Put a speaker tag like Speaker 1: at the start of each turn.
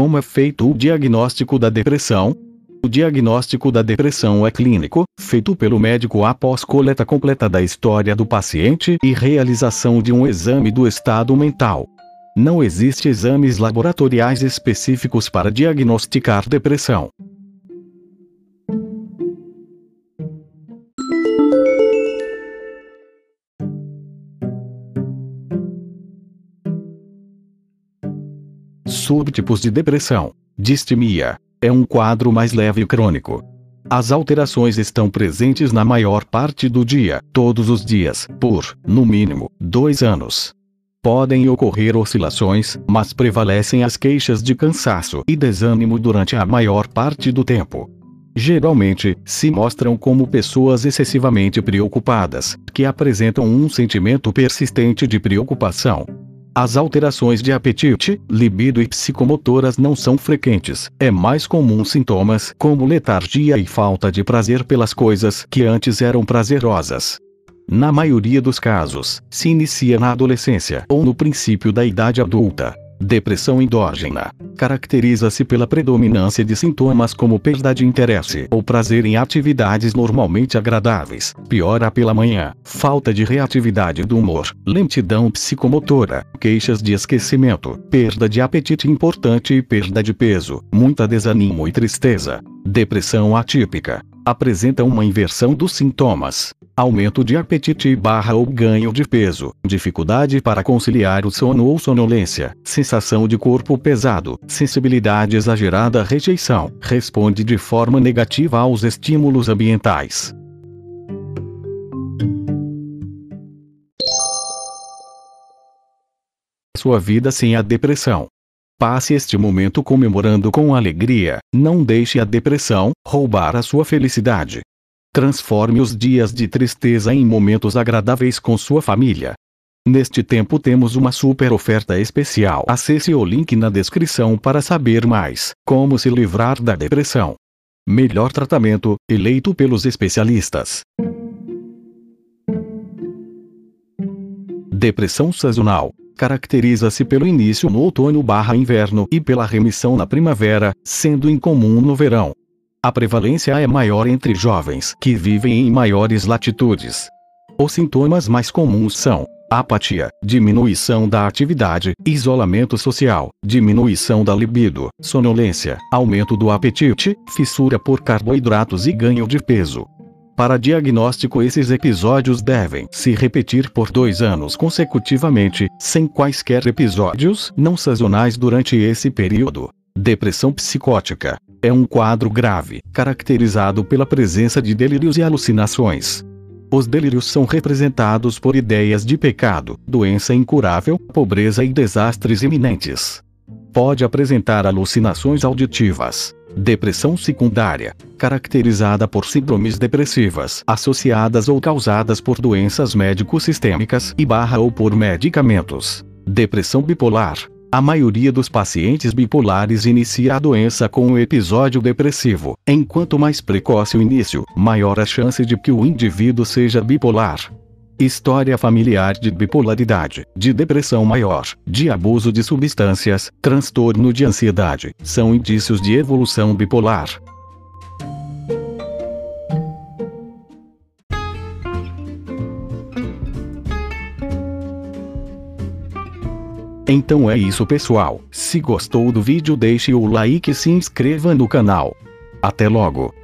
Speaker 1: Como é feito o diagnóstico da depressão? O diagnóstico da depressão é clínico, feito pelo médico após coleta completa da história do paciente e realização de um exame do estado mental. Não existe exames laboratoriais específicos para diagnosticar depressão. Subtipos de depressão. Distimia. É um quadro mais leve e crônico. As alterações estão presentes na maior parte do dia, todos os dias, por, no mínimo, dois anos. Podem ocorrer oscilações, mas prevalecem as queixas de cansaço e desânimo durante a maior parte do tempo. Geralmente, se mostram como pessoas excessivamente preocupadas, que apresentam um sentimento persistente de preocupação, as alterações de apetite, libido e psicomotoras não são frequentes. É mais comum sintomas como letargia e falta de prazer pelas coisas que antes eram prazerosas. Na maioria dos casos, se inicia na adolescência ou no princípio da idade adulta. Depressão endógena. Caracteriza-se pela predominância de sintomas como perda de interesse ou prazer em atividades normalmente agradáveis, piora pela manhã, falta de reatividade do humor, lentidão psicomotora, queixas de esquecimento, perda de apetite importante e perda de peso, muita desanimo e tristeza. Depressão atípica. Apresenta uma inversão dos sintomas aumento de apetite barra ou ganho de peso, dificuldade para conciliar o sono ou sonolência, sensação de corpo pesado, sensibilidade exagerada rejeição, responde de forma negativa aos estímulos ambientais. Sua vida sem a depressão. Passe este momento comemorando com alegria, não deixe a depressão roubar a sua felicidade. Transforme os dias de tristeza em momentos agradáveis com sua família. Neste tempo temos uma super oferta especial. Acesse o link na descrição para saber mais como se livrar da depressão. Melhor tratamento, eleito pelos especialistas. Depressão sazonal. Caracteriza-se pelo início no outono/inverno e pela remissão na primavera, sendo incomum no verão. A prevalência é maior entre jovens que vivem em maiores latitudes. Os sintomas mais comuns são apatia, diminuição da atividade, isolamento social, diminuição da libido, sonolência, aumento do apetite, fissura por carboidratos e ganho de peso. Para diagnóstico, esses episódios devem se repetir por dois anos consecutivamente, sem quaisquer episódios não sazonais durante esse período. Depressão psicótica é um quadro grave, caracterizado pela presença de delírios e alucinações. Os delírios são representados por ideias de pecado, doença incurável, pobreza e desastres iminentes. Pode apresentar alucinações auditivas. Depressão secundária, caracterizada por síndromes depressivas associadas ou causadas por doenças médico-sistêmicas e barra ou por medicamentos. Depressão bipolar, a maioria dos pacientes bipolares inicia a doença com um episódio depressivo. Enquanto mais precoce o início, maior a chance de que o indivíduo seja bipolar. História familiar de bipolaridade, de depressão maior, de abuso de substâncias, transtorno de ansiedade, são indícios de evolução bipolar. Então é isso pessoal, se gostou do vídeo deixe o like e se inscreva no canal. Até logo!